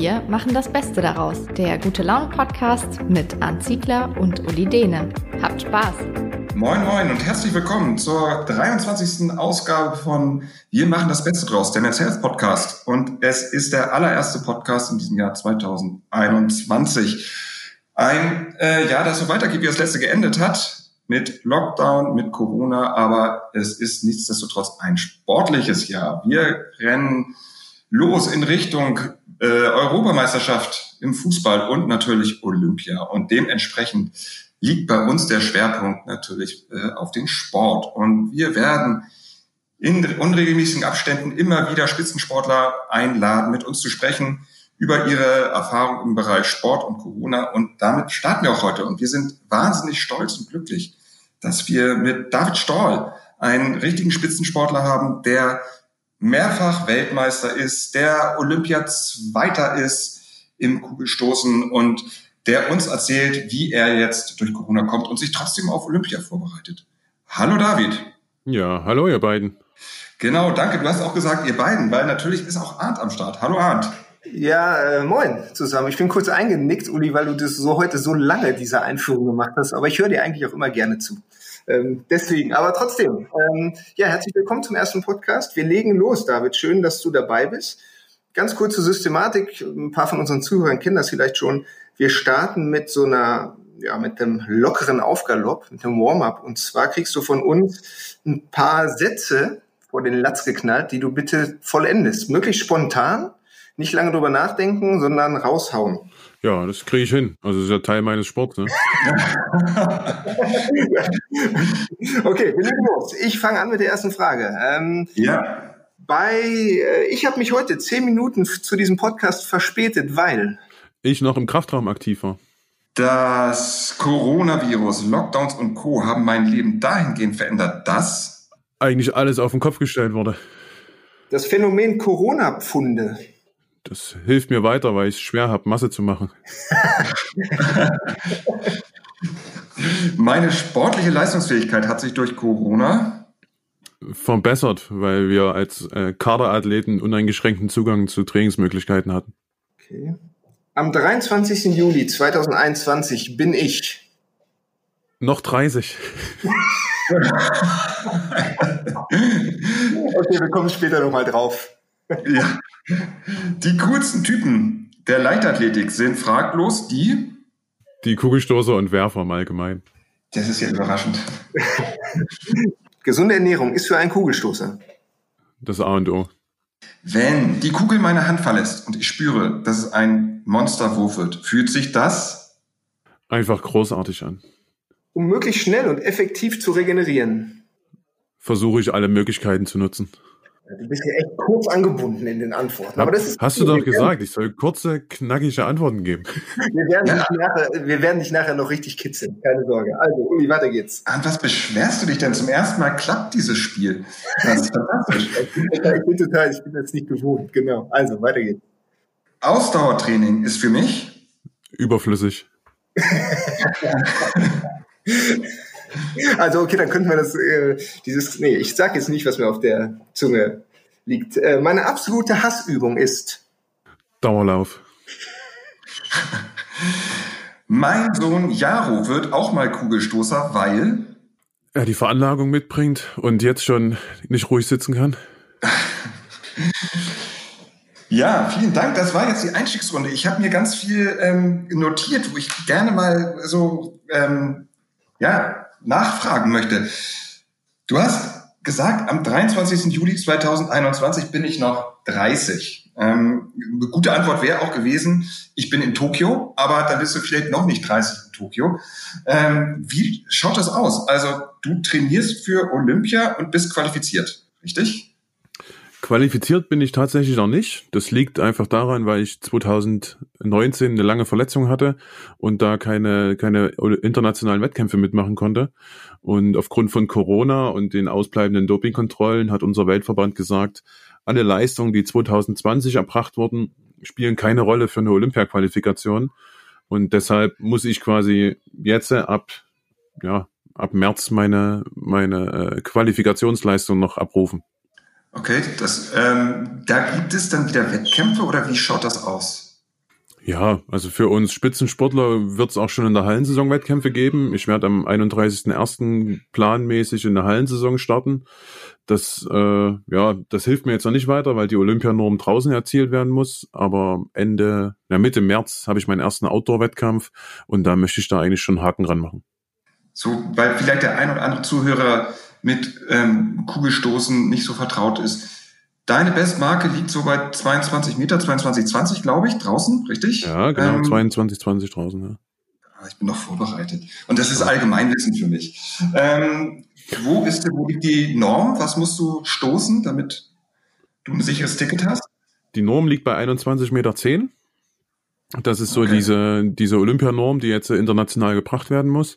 Wir machen das Beste daraus. Der Gute Laune Podcast mit Arndt Ziegler und Uli Dehne. Habt Spaß! Moin Moin und herzlich willkommen zur 23. Ausgabe von Wir machen das Beste draus, der Men's Health Podcast. Und es ist der allererste Podcast in diesem Jahr 2021. Ein äh, Jahr, das so weitergeht, wie das letzte geendet hat mit Lockdown, mit Corona, aber es ist nichtsdestotrotz ein sportliches Jahr. Wir rennen los in Richtung äh, Europameisterschaft im Fußball und natürlich Olympia. Und dementsprechend liegt bei uns der Schwerpunkt natürlich äh, auf den Sport. Und wir werden in unregelmäßigen Abständen immer wieder Spitzensportler einladen, mit uns zu sprechen über ihre Erfahrungen im Bereich Sport und Corona. Und damit starten wir auch heute. Und wir sind wahnsinnig stolz und glücklich, dass wir mit David Stoll einen richtigen Spitzensportler haben, der mehrfach Weltmeister ist, der Olympia-Zweiter ist im Kugelstoßen und der uns erzählt, wie er jetzt durch Corona kommt und sich trotzdem auf Olympia vorbereitet. Hallo David. Ja, hallo ihr beiden. Genau, danke. Du hast auch gesagt, ihr beiden, weil natürlich ist auch Arndt am Start. Hallo Arndt. Ja, äh, moin zusammen. Ich bin kurz eingenickt, Uli, weil du das so heute so lange diese Einführung gemacht hast. Aber ich höre dir eigentlich auch immer gerne zu. Ähm, deswegen, aber trotzdem, ähm, ja, herzlich willkommen zum ersten Podcast. Wir legen los, David. Schön, dass du dabei bist. Ganz kurze Systematik. Ein paar von unseren Zuhörern kennen das vielleicht schon. Wir starten mit so einer, ja, mit einem lockeren Aufgalopp, mit einem Warm-up. Und zwar kriegst du von uns ein paar Sätze vor den Latz geknallt, die du bitte vollendest. Möglichst spontan nicht lange drüber nachdenken, sondern raushauen. Ja, das kriege ich hin. Also das ist ja Teil meines Sports. Ne? okay, wir legen los. Ich fange an mit der ersten Frage. Ähm, ja. Bei, äh, ich habe mich heute zehn Minuten zu diesem Podcast verspätet, weil ich noch im Kraftraum aktiv war. Das Coronavirus, Lockdowns und Co. haben mein Leben dahingehend verändert, dass eigentlich alles auf den Kopf gestellt wurde. Das Phänomen Corona-Pfunde das hilft mir weiter, weil ich es schwer habe, Masse zu machen. Meine sportliche Leistungsfähigkeit hat sich durch Corona verbessert, weil wir als äh, Kaderathleten uneingeschränkten Zugang zu Trainingsmöglichkeiten hatten. Okay. Am 23. Juli 2021 bin ich noch 30. okay, wir kommen später nochmal drauf. Ja. Die coolsten Typen der Leichtathletik sind fraglos die? Die Kugelstoßer und Werfer im Allgemeinen. Das ist ja überraschend. Gesunde Ernährung ist für einen Kugelstoßer. Das A und O. Wenn die Kugel meine Hand verlässt und ich spüre, dass es ein Monsterwurf wird, fühlt sich das einfach großartig an. Um möglichst schnell und effektiv zu regenerieren. Versuche ich alle Möglichkeiten zu nutzen. Du bist ja echt kurz angebunden in den Antworten. Aber das ist Hast du doch gesagt, ich soll kurze, knackige Antworten geben. Wir werden, ja. dich nachher, wir werden dich nachher noch richtig kitzeln, keine Sorge. Also, Uli, weiter geht's. An was beschwerst du dich denn? Zum ersten Mal klappt dieses Spiel. Das ist fantastisch. ich, bin total, ich bin total, ich bin jetzt nicht gewohnt, genau. Also, weiter geht's. Ausdauertraining ist für mich überflüssig. Also okay, dann könnten wir das, äh, dieses, nee, ich sag jetzt nicht, was mir auf der Zunge liegt. Äh, meine absolute Hassübung ist Dauerlauf. mein Sohn Jaro wird auch mal Kugelstoßer, weil er die Veranlagung mitbringt und jetzt schon nicht ruhig sitzen kann. Ja, vielen Dank. Das war jetzt die Einstiegsrunde. Ich habe mir ganz viel ähm, notiert, wo ich gerne mal so ähm, ja nachfragen möchte. Du hast gesagt, am 23. Juli 2021 bin ich noch 30. Ähm, eine gute Antwort wäre auch gewesen, ich bin in Tokio, aber da bist du vielleicht noch nicht 30 in Tokio. Ähm, wie schaut das aus? Also du trainierst für Olympia und bist qualifiziert, richtig? Qualifiziert bin ich tatsächlich noch nicht. Das liegt einfach daran, weil ich 2019 eine lange Verletzung hatte und da keine, keine internationalen Wettkämpfe mitmachen konnte. Und aufgrund von Corona und den ausbleibenden Dopingkontrollen hat unser Weltverband gesagt, alle Leistungen, die 2020 erbracht wurden, spielen keine Rolle für eine Olympia-Qualifikation. Und deshalb muss ich quasi jetzt ab, ja, ab März meine, meine äh, Qualifikationsleistung noch abrufen. Okay, das, ähm, da gibt es dann wieder Wettkämpfe oder wie schaut das aus? Ja, also für uns Spitzensportler wird es auch schon in der Hallensaison Wettkämpfe geben. Ich werde am 31.01. planmäßig in der Hallensaison starten. Das, äh, ja, das hilft mir jetzt noch nicht weiter, weil die Olympianorm draußen erzielt werden muss. Aber Ende, ja, Mitte März habe ich meinen ersten Outdoor-Wettkampf und da möchte ich da eigentlich schon Haken ranmachen. So, weil vielleicht der ein oder andere Zuhörer mit ähm, Kugelstoßen nicht so vertraut ist. Deine Bestmarke liegt so bei 22 Meter, 22,20 glaube ich, draußen, richtig? Ja, genau, ähm, 22,20 draußen, ja. Ah, ich bin noch vorbereitet. Und das ist Allgemeinwissen für mich. Ähm, wo ist wo liegt die Norm? Was musst du stoßen, damit du ein sicheres Ticket hast? Die Norm liegt bei 21,10 Meter. Das ist so okay. diese, diese Olympianorm, die jetzt international gebracht werden muss.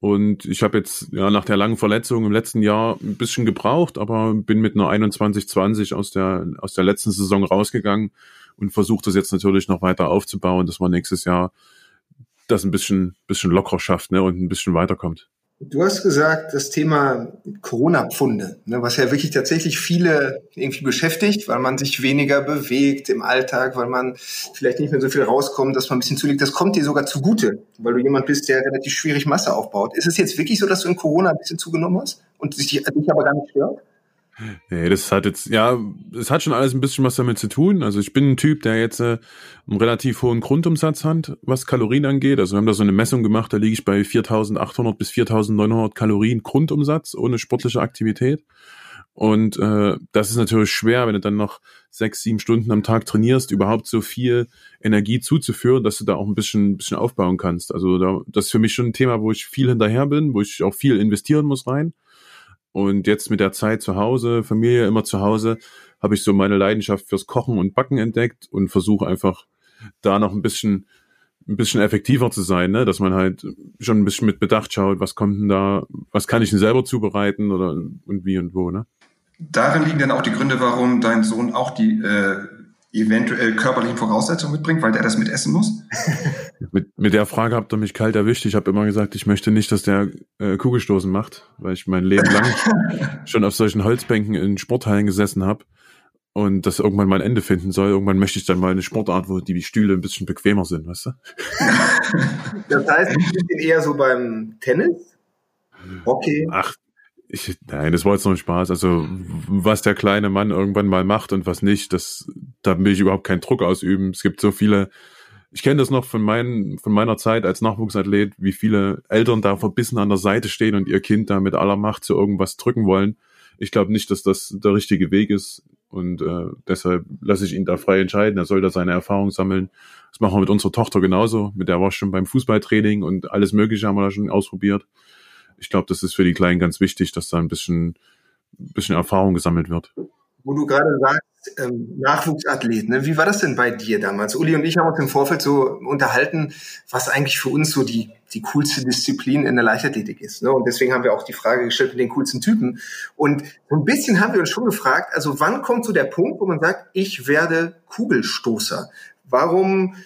Und ich habe jetzt ja nach der langen Verletzung im letzten Jahr ein bisschen gebraucht, aber bin mit einer 21-20 aus der, aus der letzten Saison rausgegangen und versuche das jetzt natürlich noch weiter aufzubauen, dass man nächstes Jahr das ein bisschen, bisschen locker schafft ne, und ein bisschen weiterkommt. Du hast gesagt, das Thema Corona-Pfunde, ne, was ja wirklich tatsächlich viele irgendwie beschäftigt, weil man sich weniger bewegt im Alltag, weil man vielleicht nicht mehr so viel rauskommt, dass man ein bisschen zulegt. Das kommt dir sogar zugute, weil du jemand bist, der relativ schwierig Masse aufbaut. Ist es jetzt wirklich so, dass du in Corona ein bisschen zugenommen hast und sich dich aber gar nicht stört? Nee, das hat jetzt, ja, es hat schon alles ein bisschen was damit zu tun. Also ich bin ein Typ, der jetzt äh, einen relativ hohen Grundumsatz hat, was Kalorien angeht. Also wir haben da so eine Messung gemacht, da liege ich bei 4.800 bis 4.900 Kalorien Grundumsatz ohne sportliche Aktivität. Und äh, das ist natürlich schwer, wenn du dann noch sechs, sieben Stunden am Tag trainierst, überhaupt so viel Energie zuzuführen, dass du da auch ein bisschen, ein bisschen aufbauen kannst. Also da, das ist für mich schon ein Thema, wo ich viel hinterher bin, wo ich auch viel investieren muss rein. Und jetzt mit der Zeit zu Hause, Familie immer zu Hause, habe ich so meine Leidenschaft fürs Kochen und Backen entdeckt und versuche einfach da noch ein bisschen ein bisschen effektiver zu sein, ne? dass man halt schon ein bisschen mit Bedacht schaut, was kommt denn da, was kann ich denn selber zubereiten oder und wie und wo, ne? Darin liegen dann auch die Gründe, warum dein Sohn auch die äh, eventuell körperlichen Voraussetzungen mitbringt, weil der das mit essen muss? mit, mit der Frage habt ihr mich kalt erwischt. Ich habe immer gesagt, ich möchte nicht, dass der äh, Kugelstoßen macht, weil ich mein Leben lang schon auf solchen Holzbänken in Sporthallen gesessen habe und das irgendwann mal ein Ende finden soll. Irgendwann möchte ich dann mal eine Sportart, wo die Stühle ein bisschen bequemer sind, weißt du? das heißt, ich bin eher so beim Tennis? Hockey? Ach, ich, nein, das war jetzt nur ein Spaß. Also, was der kleine Mann irgendwann mal macht und was nicht, das, da will ich überhaupt keinen Druck ausüben. Es gibt so viele, ich kenne das noch von, mein, von meiner Zeit als Nachwuchsathlet, wie viele Eltern da verbissen an der Seite stehen und ihr Kind da mit aller Macht zu irgendwas drücken wollen. Ich glaube nicht, dass das der richtige Weg ist. Und äh, deshalb lasse ich ihn da frei entscheiden. Er soll da seine Erfahrung sammeln. Das machen wir mit unserer Tochter genauso. Mit der war ich schon beim Fußballtraining und alles Mögliche haben wir da schon ausprobiert ich glaube, das ist für die Kleinen ganz wichtig, dass da ein bisschen, bisschen Erfahrung gesammelt wird. Wo du gerade sagst, ähm, Nachwuchsathlet, ne? wie war das denn bei dir damals? Uli und ich haben uns im Vorfeld so unterhalten, was eigentlich für uns so die, die coolste Disziplin in der Leichtathletik ist. Ne? Und deswegen haben wir auch die Frage gestellt mit den coolsten Typen. Und so ein bisschen haben wir uns schon gefragt, also wann kommt so der Punkt, wo man sagt, ich werde Kugelstoßer? Warum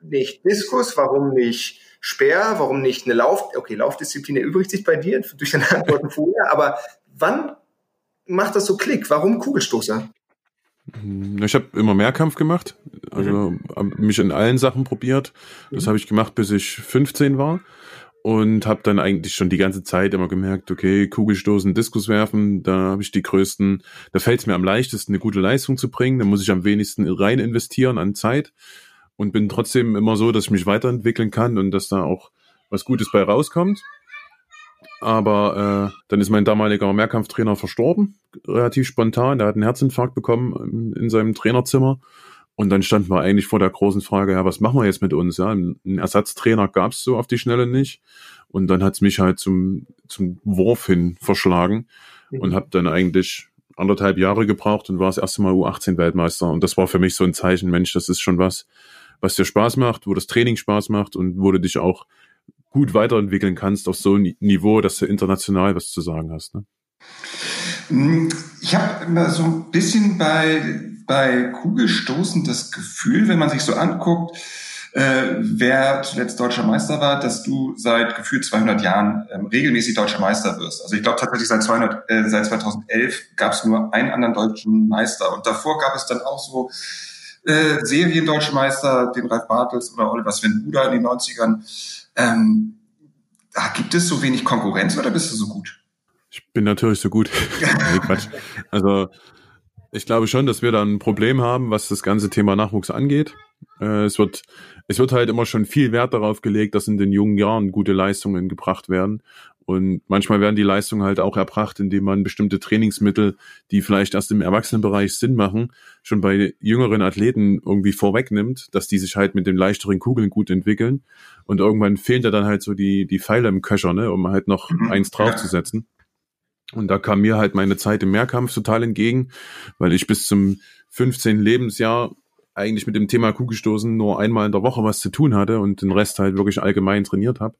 nicht Diskus? Warum nicht Speer, warum nicht eine Lauf, okay, Laufdisziplin erübrigt sich bei dir durch deine Antworten vorher, aber wann macht das so Klick? Warum Kugelstoßer? Ich habe immer Mehrkampf gemacht, also mhm. mich in allen Sachen probiert. Das mhm. habe ich gemacht, bis ich 15 war und habe dann eigentlich schon die ganze Zeit immer gemerkt, okay, Kugelstoßen, Diskus werfen, da habe ich die größten, da fällt es mir am leichtesten, eine gute Leistung zu bringen, da muss ich am wenigsten rein investieren an Zeit und bin trotzdem immer so, dass ich mich weiterentwickeln kann und dass da auch was Gutes bei rauskommt. Aber äh, dann ist mein damaliger Mehrkampftrainer verstorben, relativ spontan. Der hat einen Herzinfarkt bekommen in seinem Trainerzimmer. Und dann standen wir eigentlich vor der großen Frage, ja, was machen wir jetzt mit uns? Ja, einen Ersatztrainer gab es so auf die Schnelle nicht. Und dann hat's mich halt zum, zum Wurf hin verschlagen mhm. und habe dann eigentlich anderthalb Jahre gebraucht und war das erste Mal U18-Weltmeister. Und das war für mich so ein Zeichen, Mensch, das ist schon was, was dir Spaß macht, wo das Training Spaß macht und wo du dich auch gut weiterentwickeln kannst auf so ein Niveau, dass du international was zu sagen hast. Ne? Hm, ich habe immer so ein bisschen bei, bei Kugelstoßen das Gefühl, wenn man sich so anguckt, äh, wer zuletzt deutscher Meister war, dass du seit gefühlt 200 Jahren ähm, regelmäßig deutscher Meister wirst. Also ich glaube tatsächlich seit, 200, äh, seit 2011 gab es nur einen anderen deutschen Meister und davor gab es dann auch so äh, Seriendeutsche Meister, den Ralf Bartels oder Oliver Sven Buda in den 90ern. Ähm, gibt es so wenig Konkurrenz oder bist du so gut? Ich bin natürlich so gut. nee, Quatsch. Also ich glaube schon, dass wir da ein Problem haben, was das ganze Thema Nachwuchs angeht. Äh, es wird es wird halt immer schon viel Wert darauf gelegt, dass in den jungen Jahren gute Leistungen gebracht werden. Und manchmal werden die Leistungen halt auch erbracht, indem man bestimmte Trainingsmittel, die vielleicht erst im Erwachsenenbereich Sinn machen, schon bei jüngeren Athleten irgendwie vorwegnimmt, dass die sich halt mit den leichteren Kugeln gut entwickeln. Und irgendwann fehlen da dann halt so die, die Pfeile im Köcher, ne, um halt noch mhm. eins draufzusetzen. Und da kam mir halt meine Zeit im Mehrkampf total entgegen, weil ich bis zum 15. Lebensjahr eigentlich mit dem Thema Kugelstoßen nur einmal in der Woche was zu tun hatte und den Rest halt wirklich allgemein trainiert habe.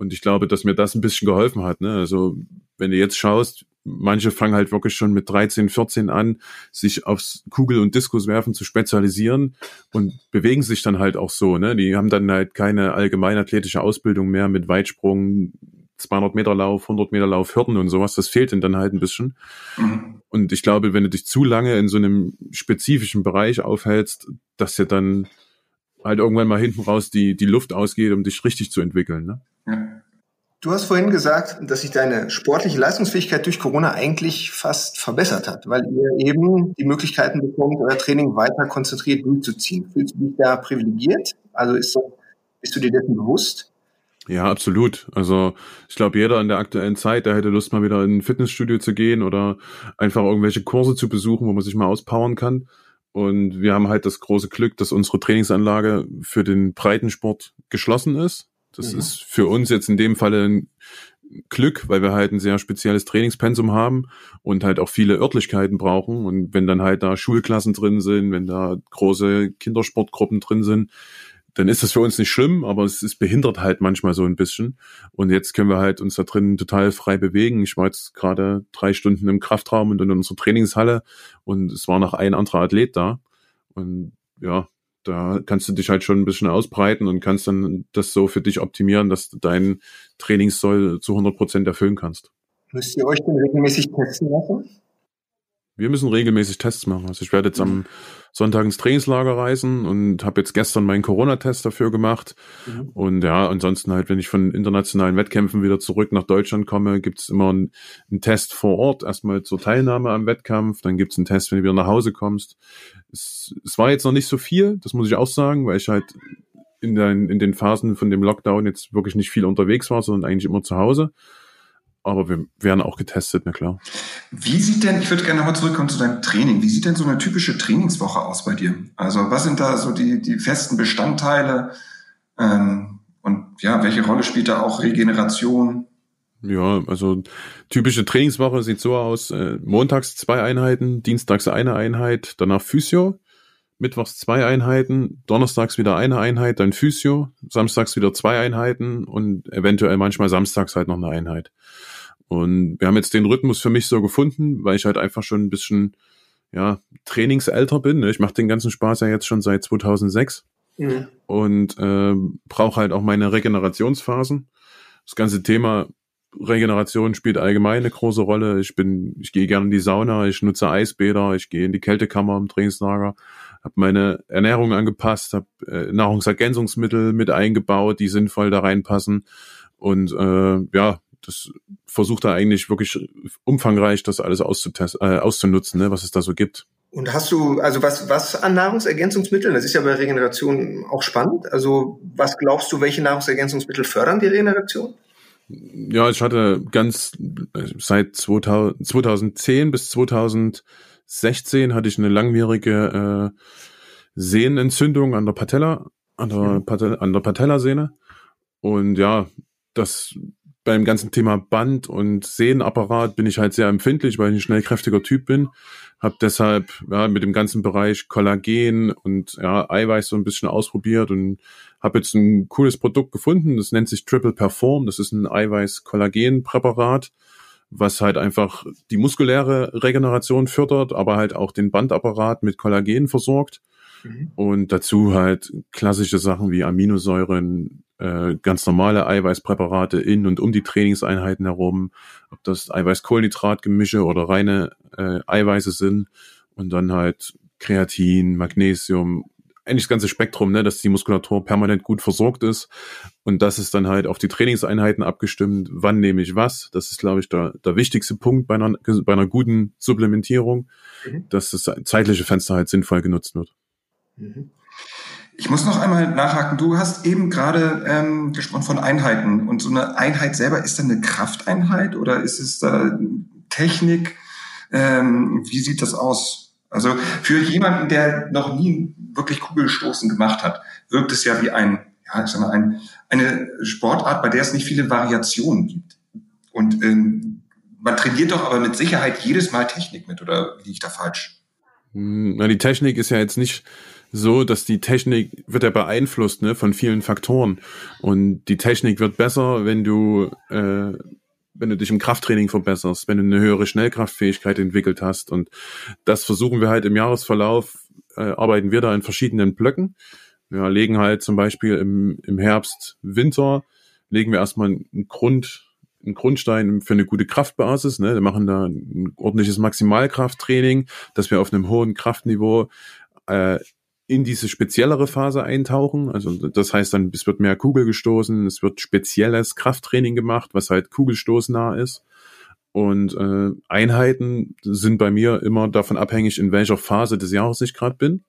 Und ich glaube, dass mir das ein bisschen geholfen hat. Ne? Also wenn du jetzt schaust, manche fangen halt wirklich schon mit 13, 14 an, sich aufs Kugel- und Diskuswerfen zu spezialisieren und bewegen sich dann halt auch so. Ne? Die haben dann halt keine allgemeinathletische Ausbildung mehr mit Weitsprung, 200 Meter Lauf, 100 Meter Lauf, Hürden und sowas, das fehlt ihnen dann halt ein bisschen. Mhm. Und ich glaube, wenn du dich zu lange in so einem spezifischen Bereich aufhältst, dass dir dann halt irgendwann mal hinten raus die, die Luft ausgeht, um dich richtig zu entwickeln. Ne? Ja. Du hast vorhin gesagt, dass sich deine sportliche Leistungsfähigkeit durch Corona eigentlich fast verbessert hat, weil ihr eben die Möglichkeiten bekommt, euer Training weiter konzentriert durchzuziehen. Fühlst du dich da privilegiert? Also ist bist du dir dessen bewusst? Ja, absolut. Also ich glaube, jeder in der aktuellen Zeit, der hätte Lust, mal wieder in ein Fitnessstudio zu gehen oder einfach irgendwelche Kurse zu besuchen, wo man sich mal auspowern kann. Und wir haben halt das große Glück, dass unsere Trainingsanlage für den Breitensport geschlossen ist. Das mhm. ist für uns jetzt in dem Falle ein Glück, weil wir halt ein sehr spezielles Trainingspensum haben und halt auch viele Örtlichkeiten brauchen. Und wenn dann halt da Schulklassen drin sind, wenn da große Kindersportgruppen drin sind, dann ist das für uns nicht schlimm, aber es ist behindert halt manchmal so ein bisschen. Und jetzt können wir halt uns da drin total frei bewegen. Ich war jetzt gerade drei Stunden im Kraftraum und in unserer Trainingshalle und es war noch ein anderer Athlet da. Und ja, da kannst du dich halt schon ein bisschen ausbreiten und kannst dann das so für dich optimieren, dass du deinen Trainingssoll zu 100 Prozent erfüllen kannst. Müsst ihr euch denn regelmäßig testen lassen? Wir müssen regelmäßig Tests machen. Also ich werde jetzt am Sonntag ins Trainingslager reisen und habe jetzt gestern meinen Corona-Test dafür gemacht. Mhm. Und ja, ansonsten halt, wenn ich von internationalen Wettkämpfen wieder zurück nach Deutschland komme, gibt es immer einen, einen, Test vor Ort, erstmal zur Teilnahme am Wettkampf, dann gibt es einen Test, wenn du wieder nach Hause kommst. Es, es war jetzt noch nicht so viel, das muss ich auch sagen, weil ich halt in den, in den Phasen von dem Lockdown jetzt wirklich nicht viel unterwegs war, sondern eigentlich immer zu Hause aber wir werden auch getestet, na klar. Wie sieht denn, ich würde gerne nochmal zurückkommen zu deinem Training, wie sieht denn so eine typische Trainingswoche aus bei dir? Also was sind da so die, die festen Bestandteile ähm, und ja, welche Rolle spielt da auch Regeneration? Ja, also typische Trainingswoche sieht so aus, äh, montags zwei Einheiten, dienstags eine Einheit, danach Physio, mittwochs zwei Einheiten, donnerstags wieder eine Einheit, dann Physio, samstags wieder zwei Einheiten und eventuell manchmal samstags halt noch eine Einheit. Und wir haben jetzt den Rhythmus für mich so gefunden, weil ich halt einfach schon ein bisschen, ja, trainingsälter bin. Ne? Ich mache den ganzen Spaß ja jetzt schon seit 2006 mhm. und äh, brauche halt auch meine Regenerationsphasen. Das ganze Thema Regeneration spielt allgemein eine große Rolle. Ich bin, ich gehe gerne in die Sauna, ich nutze Eisbäder, ich gehe in die Kältekammer im Trainingslager, habe meine Ernährung angepasst, habe äh, Nahrungsergänzungsmittel mit eingebaut, die sinnvoll da reinpassen und äh, ja, das versucht er eigentlich wirklich umfangreich das alles auszutesten, äh, auszunutzen, ne, was es da so gibt. Und hast du, also was, was an Nahrungsergänzungsmitteln? Das ist ja bei Regeneration auch spannend. Also was glaubst du, welche Nahrungsergänzungsmittel fördern die Regeneration? Ja, ich hatte ganz seit 2000, 2010 bis 2016 hatte ich eine langwierige äh, Sehnenentzündung an der Patella, an der, mhm. Patella, an der Patellasehne. Und ja, das beim ganzen Thema Band und Sehnenapparat bin ich halt sehr empfindlich, weil ich ein schnellkräftiger Typ bin. Hab deshalb ja, mit dem ganzen Bereich Kollagen und ja, Eiweiß so ein bisschen ausprobiert und habe jetzt ein cooles Produkt gefunden. Das nennt sich Triple Perform. Das ist ein Eiweiß-Kollagen-Präparat, was halt einfach die muskuläre Regeneration fördert, aber halt auch den Bandapparat mit Kollagen versorgt. Mhm. Und dazu halt klassische Sachen wie Aminosäuren, äh, ganz normale Eiweißpräparate in und um die Trainingseinheiten herum, ob das Eiweiß-Kohlenhydrat-Gemische oder reine äh, Eiweiße sind und dann halt Kreatin, Magnesium, eigentlich das ganze Spektrum, ne, dass die Muskulatur permanent gut versorgt ist. Und das ist dann halt auf die Trainingseinheiten abgestimmt. Wann nehme ich was? Das ist, glaube ich, der, der wichtigste Punkt bei einer, bei einer guten Supplementierung, mhm. dass das zeitliche Fenster halt sinnvoll genutzt wird. Mhm. Ich muss noch einmal nachhaken. Du hast eben gerade ähm, gesprochen von Einheiten. Und so eine Einheit selber, ist das eine Krafteinheit oder ist es da Technik? Ähm, wie sieht das aus? Also für jemanden, der noch nie wirklich Kugelstoßen gemacht hat, wirkt es ja wie ein, ja, ich sag mal, ein, eine Sportart, bei der es nicht viele Variationen gibt. Und ähm, man trainiert doch aber mit Sicherheit jedes Mal Technik mit, oder liege ich da falsch? Hm, na, die Technik ist ja jetzt nicht so, dass die Technik wird ja beeinflusst ne, von vielen Faktoren. Und die Technik wird besser, wenn du, äh, wenn du dich im Krafttraining verbesserst, wenn du eine höhere Schnellkraftfähigkeit entwickelt hast. Und das versuchen wir halt im Jahresverlauf, äh, arbeiten wir da in verschiedenen Blöcken. Wir legen halt zum Beispiel im, im Herbst, Winter, legen wir erstmal einen Grund, einen Grundstein für eine gute Kraftbasis. Ne? Wir machen da ein ordentliches Maximalkrafttraining, dass wir auf einem hohen Kraftniveau äh, in diese speziellere Phase eintauchen. Also das heißt dann, es wird mehr Kugel gestoßen, es wird spezielles Krafttraining gemacht, was halt kugelstoßnah ist. Und äh, Einheiten sind bei mir immer davon abhängig, in welcher Phase des Jahres ich gerade bin.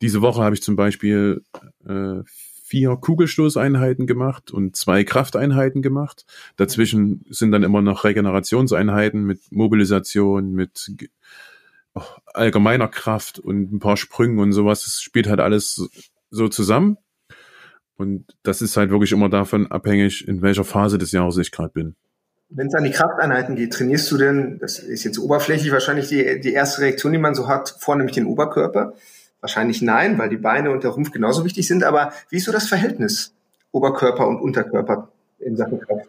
Diese Woche habe ich zum Beispiel äh, vier Kugelstoßeinheiten gemacht und zwei Krafteinheiten gemacht. Dazwischen sind dann immer noch Regenerationseinheiten mit Mobilisation, mit allgemeiner Kraft und ein paar Sprüngen und sowas. Das spielt halt alles so zusammen. Und das ist halt wirklich immer davon abhängig, in welcher Phase des Jahres ich gerade bin. Wenn es an die Krafteinheiten geht, trainierst du denn, das ist jetzt oberflächlich wahrscheinlich die, die erste Reaktion, die man so hat, vornehmlich den Oberkörper? Wahrscheinlich nein, weil die Beine und der Rumpf genauso wichtig sind. Aber wie ist so das Verhältnis Oberkörper und Unterkörper in Sachen Kraft?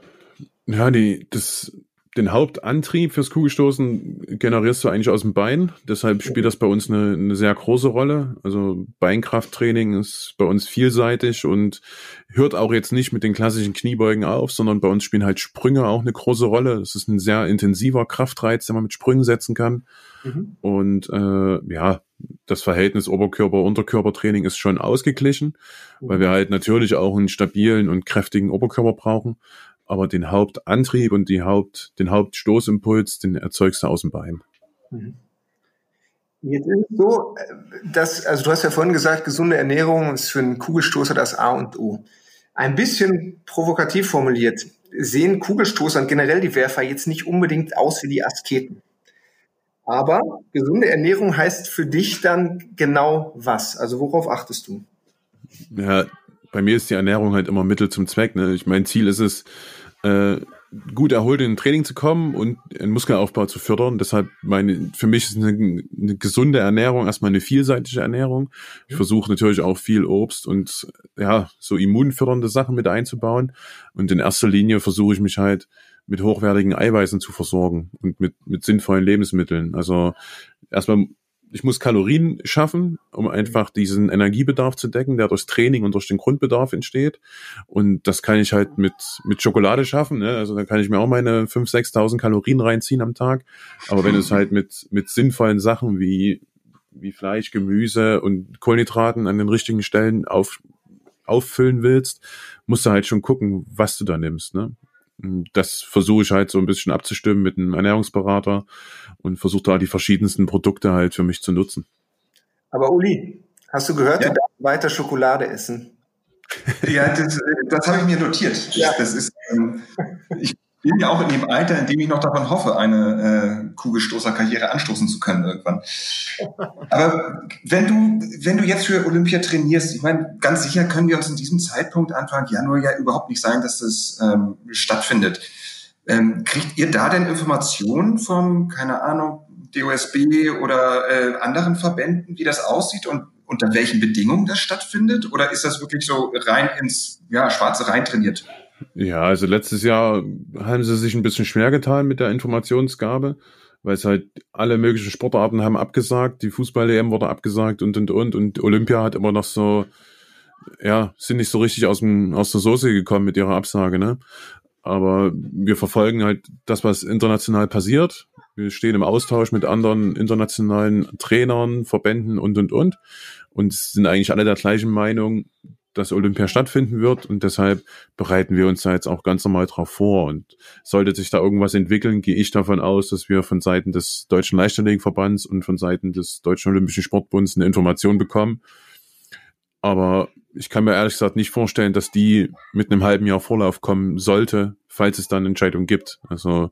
Ja, die, das, den Hauptantrieb fürs Kugelstoßen generierst du eigentlich aus dem Bein. Deshalb spielt das bei uns eine, eine sehr große Rolle. Also Beinkrafttraining ist bei uns vielseitig und hört auch jetzt nicht mit den klassischen Kniebeugen auf, sondern bei uns spielen halt Sprünge auch eine große Rolle. Das ist ein sehr intensiver Kraftreiz, den man mit Sprüngen setzen kann. Mhm. Und äh, ja, das Verhältnis Oberkörper-Unterkörpertraining ist schon ausgeglichen, mhm. weil wir halt natürlich auch einen stabilen und kräftigen Oberkörper brauchen aber den Hauptantrieb und die Haupt, den Hauptstoßimpuls, den erzeugst du aus dem Bein. Mhm. Jetzt ist es so, dass, also du hast ja vorhin gesagt, gesunde Ernährung ist für einen Kugelstoßer das A und O. Ein bisschen provokativ formuliert, sehen Kugelstoßer und generell die Werfer jetzt nicht unbedingt aus wie die Asketen. Aber gesunde Ernährung heißt für dich dann genau was? Also worauf achtest du? Ja, bei mir ist die Ernährung halt immer Mittel zum Zweck. Ne? Ich mein Ziel ist es, äh, gut erholt in ein Training zu kommen und einen Muskelaufbau zu fördern. Deshalb meine, für mich ist eine, eine gesunde Ernährung erstmal eine vielseitige Ernährung. Ich versuche natürlich auch viel Obst und ja, so immunfördernde Sachen mit einzubauen. Und in erster Linie versuche ich mich halt mit hochwertigen Eiweißen zu versorgen und mit, mit sinnvollen Lebensmitteln. Also erstmal ich muss Kalorien schaffen, um einfach diesen Energiebedarf zu decken, der durchs Training und durch den Grundbedarf entsteht. Und das kann ich halt mit, mit Schokolade schaffen. Ne? Also da kann ich mir auch meine 5.000, 6.000 Kalorien reinziehen am Tag. Aber wenn es halt mit, mit sinnvollen Sachen wie, wie Fleisch, Gemüse und Kohlenhydraten an den richtigen Stellen auf, auffüllen willst, musst du halt schon gucken, was du da nimmst. Ne? Das versuche ich halt so ein bisschen abzustimmen mit einem Ernährungsberater und versuche da die verschiedensten Produkte halt für mich zu nutzen. Aber Uli, hast du gehört, ja. du darfst weiter Schokolade essen? Ja, das, das habe ich mir notiert. Ja. Das ist, ähm, ich bin ja auch in dem Alter, in dem ich noch davon hoffe, eine äh, Kugelstoßerkarriere anstoßen zu können irgendwann. Aber wenn du, wenn du jetzt für Olympia trainierst, ich meine, ganz sicher können wir uns in diesem Zeitpunkt Anfang Januar ja überhaupt nicht sagen, dass das ähm, stattfindet. Ähm, kriegt ihr da denn Informationen vom, keine Ahnung, DOSB oder äh, anderen Verbänden, wie das aussieht und unter welchen Bedingungen das stattfindet? Oder ist das wirklich so rein ins ja, Schwarze rein trainiert? Ja, also letztes Jahr haben sie sich ein bisschen schwer getan mit der Informationsgabe, weil es halt alle möglichen Sportarten haben abgesagt, die Fußball-EM wurde abgesagt und und und und Olympia hat immer noch so, ja, sind nicht so richtig aus, dem, aus der Soße gekommen mit ihrer Absage, ne? Aber wir verfolgen halt das, was international passiert. Wir stehen im Austausch mit anderen internationalen Trainern, Verbänden und, und, und. Und sind eigentlich alle der gleichen Meinung, dass Olympia stattfinden wird und deshalb bereiten wir uns da jetzt auch ganz normal drauf vor. Und sollte sich da irgendwas entwickeln, gehe ich davon aus, dass wir von Seiten des Deutschen Leichtathletikverbands und von Seiten des Deutschen Olympischen Sportbunds eine Information bekommen. Aber ich kann mir ehrlich gesagt nicht vorstellen, dass die mit einem halben Jahr Vorlauf kommen sollte, falls es dann Entscheidungen gibt. Also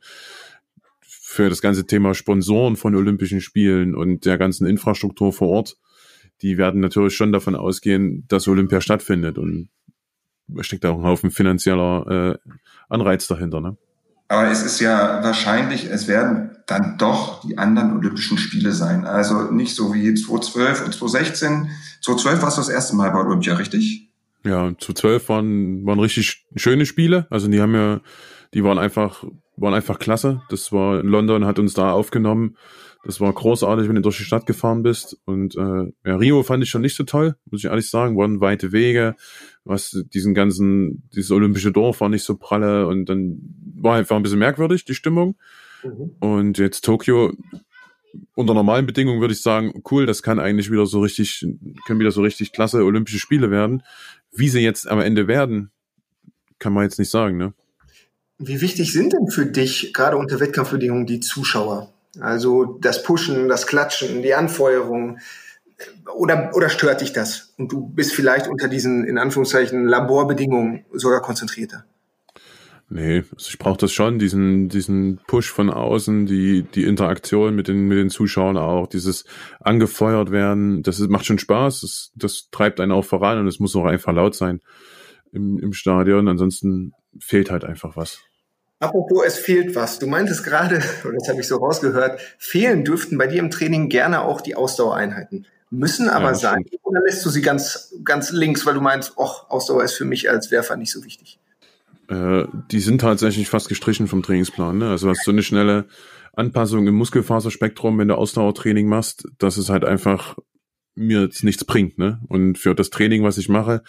für das ganze Thema Sponsoren von Olympischen Spielen und der ganzen Infrastruktur vor Ort die werden natürlich schon davon ausgehen, dass Olympia stattfindet und da steckt auch ein Haufen finanzieller äh, Anreiz dahinter. Ne? Aber es ist ja wahrscheinlich, es werden dann doch die anderen Olympischen Spiele sein. Also nicht so wie 2012 und 2016. 2012 war es das erste Mal bei Olympia, richtig? Ja, 2012 waren, waren richtig schöne Spiele. Also die haben ja, die waren einfach, waren einfach klasse. Das war in London, hat uns da aufgenommen. Das war großartig, wenn du durch die Stadt gefahren bist. Und äh, ja, Rio fand ich schon nicht so toll, muss ich ehrlich sagen. Waren weite Wege, was diesen ganzen, dieses olympische Dorf war nicht so pralle und dann war einfach ein bisschen merkwürdig, die Stimmung. Mhm. Und jetzt Tokio, unter normalen Bedingungen würde ich sagen, cool, das kann eigentlich wieder so richtig, können wieder so richtig klasse Olympische Spiele werden. Wie sie jetzt am Ende werden, kann man jetzt nicht sagen, ne? Wie wichtig sind denn für dich gerade unter Wettkampfbedingungen die Zuschauer? Also das Pushen, das Klatschen, die Anfeuerung. Oder, oder stört dich das? Und du bist vielleicht unter diesen, in Anführungszeichen, Laborbedingungen sogar konzentrierter? Nee, also ich brauche das schon, diesen, diesen Push von außen, die, die Interaktion mit den, mit den Zuschauern auch, dieses angefeuert werden, das ist, macht schon Spaß, das, das treibt einen auch voran und es muss auch einfach laut sein im, im Stadion, ansonsten fehlt halt einfach was. Apropos, es fehlt was. Du meintest gerade, und das habe ich so rausgehört, fehlen dürften bei dir im Training gerne auch die Ausdauereinheiten. Müssen aber ja, sein. Oder lässt du sie ganz, ganz links, weil du meinst, ach, Ausdauer ist für mich als Werfer nicht so wichtig? Äh, die sind tatsächlich fast gestrichen vom Trainingsplan. Ne? Also hast so eine schnelle Anpassung im Muskelfaserspektrum, wenn du Ausdauertraining machst, dass es halt einfach mir jetzt nichts bringt. Ne? Und für das Training, was ich mache,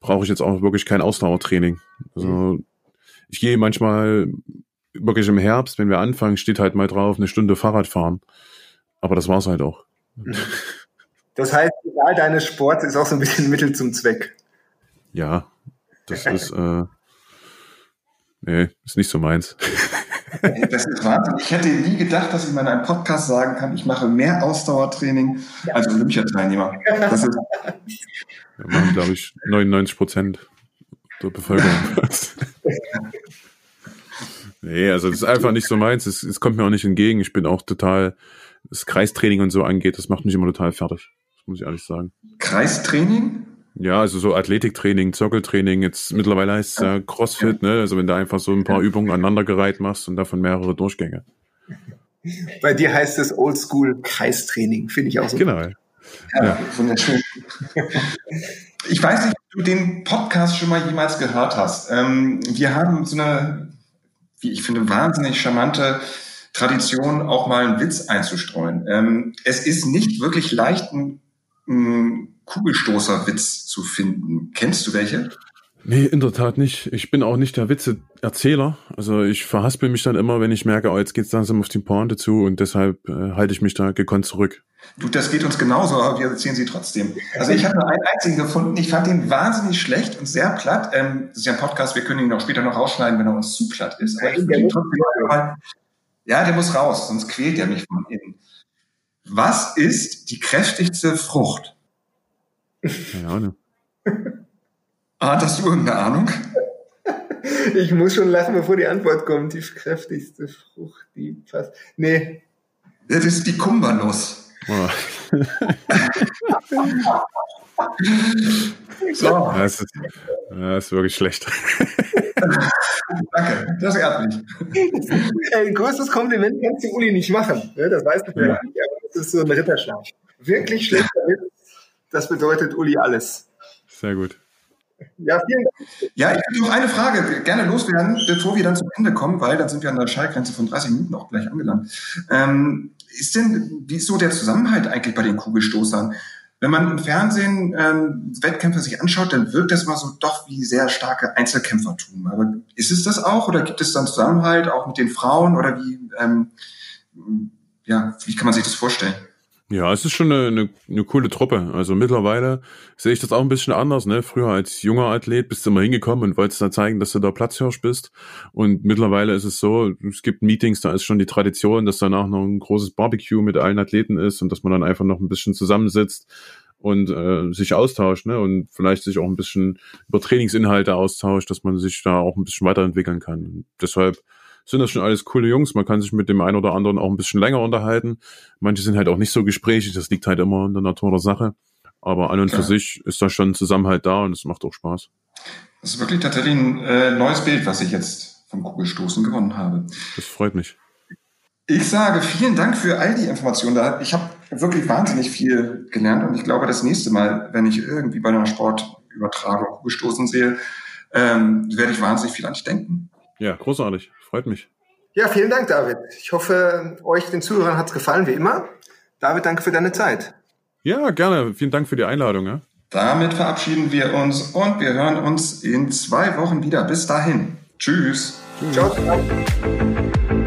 brauche ich jetzt auch wirklich kein Ausdauertraining. Also mhm ich gehe manchmal wirklich im Herbst, wenn wir anfangen, steht halt mal drauf, eine Stunde Fahrrad fahren. Aber das war's halt auch. Das heißt, egal deines Sports ist auch so ein bisschen Mittel zum Zweck. Ja, das ist, äh, nee, ist nicht so meins. Das ist Wahnsinn. Ich hätte nie gedacht, dass ich mal in einem Podcast sagen kann, ich mache mehr Ausdauertraining als Olympiateilnehmer. Das ist Wir machen, glaube ich, 99 Prozent der Bevölkerung. nee, also das ist einfach nicht so meins. Es, es kommt mir auch nicht entgegen. Ich bin auch total, das Kreistraining und so angeht, das macht mich immer total fertig. Das muss ich ehrlich sagen. Kreistraining? Ja, also so Athletiktraining, Zirkeltraining, jetzt mittlerweile heißt es ja Crossfit, ne? Also wenn du einfach so ein paar Übungen aneinandergereiht machst und davon mehrere Durchgänge. Bei dir heißt es Oldschool Kreistraining, finde ich auch so. Genau. Ja, ja. wunderschön. Ich weiß nicht, ob du den Podcast schon mal jemals gehört hast. Ähm, wir haben so eine, wie ich finde, wahnsinnig charmante Tradition, auch mal einen Witz einzustreuen. Ähm, es ist nicht wirklich leicht, einen, einen Kugelstoßerwitz zu finden. Kennst du welche? Nee, in der Tat nicht. Ich bin auch nicht der Witzeerzähler. Also ich verhaspel mich dann immer, wenn ich merke, oh, jetzt geht's langsam auf die Pointe zu und deshalb äh, halte ich mich da gekonnt zurück. Du, das geht uns genauso, aber wir erzählen sie trotzdem. Also ich habe nur einen einzigen gefunden. Ich fand den wahnsinnig schlecht und sehr platt. Ähm, das ist ja ein Podcast, wir können ihn auch später noch rausschneiden, wenn er uns zu platt ist. Aber ich ihn trotzdem mal, ja, der muss raus, sonst quält er mich von innen. Was ist die kräftigste Frucht? Keine Ahnung. Ah, hast du irgendeine Ahnung? Ich muss schon lachen, bevor die Antwort kommt. Die kräftigste Frucht, die passt. Nee. Das ist die Kumbanuss. Oh. so. Das ist, das ist wirklich schlecht. Danke, das ehrt mich. Ein größtes Kompliment kannst du Uli nicht machen. Ne? Das weißt du ja. nicht, aber das ist so ein Ritterschlag. Wirklich schlechter Witz, das bedeutet Uli alles. Sehr gut. Ja, vielen Dank. Ja, ich würde noch eine Frage gerne loswerden, bevor wir dann zum Ende kommen, weil dann sind wir an der Schallgrenze von 30 Minuten auch gleich angelangt. Ähm, ist denn, wie ist so der Zusammenhalt eigentlich bei den Kugelstoßern? Wenn man im Fernsehen ähm, Wettkämpfe sich anschaut, dann wirkt das mal so doch wie sehr starke Einzelkämpfertum. Aber ist es das auch oder gibt es dann Zusammenhalt auch mit den Frauen oder wie, ähm, ja, wie kann man sich das vorstellen? Ja, es ist schon eine, eine, eine coole Truppe. Also mittlerweile sehe ich das auch ein bisschen anders. Ne? Früher als junger Athlet bist du immer hingekommen und wolltest da zeigen, dass du da Platzhirsch bist. Und mittlerweile ist es so, es gibt Meetings, da ist schon die Tradition, dass danach noch ein großes Barbecue mit allen Athleten ist und dass man dann einfach noch ein bisschen zusammensitzt und äh, sich austauscht ne? und vielleicht sich auch ein bisschen über Trainingsinhalte austauscht, dass man sich da auch ein bisschen weiterentwickeln kann. Deshalb sind das schon alles coole Jungs. Man kann sich mit dem einen oder anderen auch ein bisschen länger unterhalten. Manche sind halt auch nicht so gesprächig, das liegt halt immer in der Natur der Sache. Aber an und Klar. für sich ist da schon Zusammenhalt da und es macht auch Spaß. Das ist wirklich tatsächlich ein äh, neues Bild, was ich jetzt vom Kugelstoßen gewonnen habe. Das freut mich. Ich sage vielen Dank für all die Informationen. Ich habe wirklich wahnsinnig viel gelernt und ich glaube, das nächste Mal, wenn ich irgendwie bei einer Sportübertragung Kugelstoßen sehe, ähm, werde ich wahnsinnig viel an dich denken. Ja, großartig. Freut mich. Ja, vielen Dank, David. Ich hoffe, euch, den Zuhörern, hat es gefallen, wie immer. David, danke für deine Zeit. Ja, gerne. Vielen Dank für die Einladung. Ja. Damit verabschieden wir uns und wir hören uns in zwei Wochen wieder. Bis dahin. Tschüss. Tschüss. Ciao. ciao.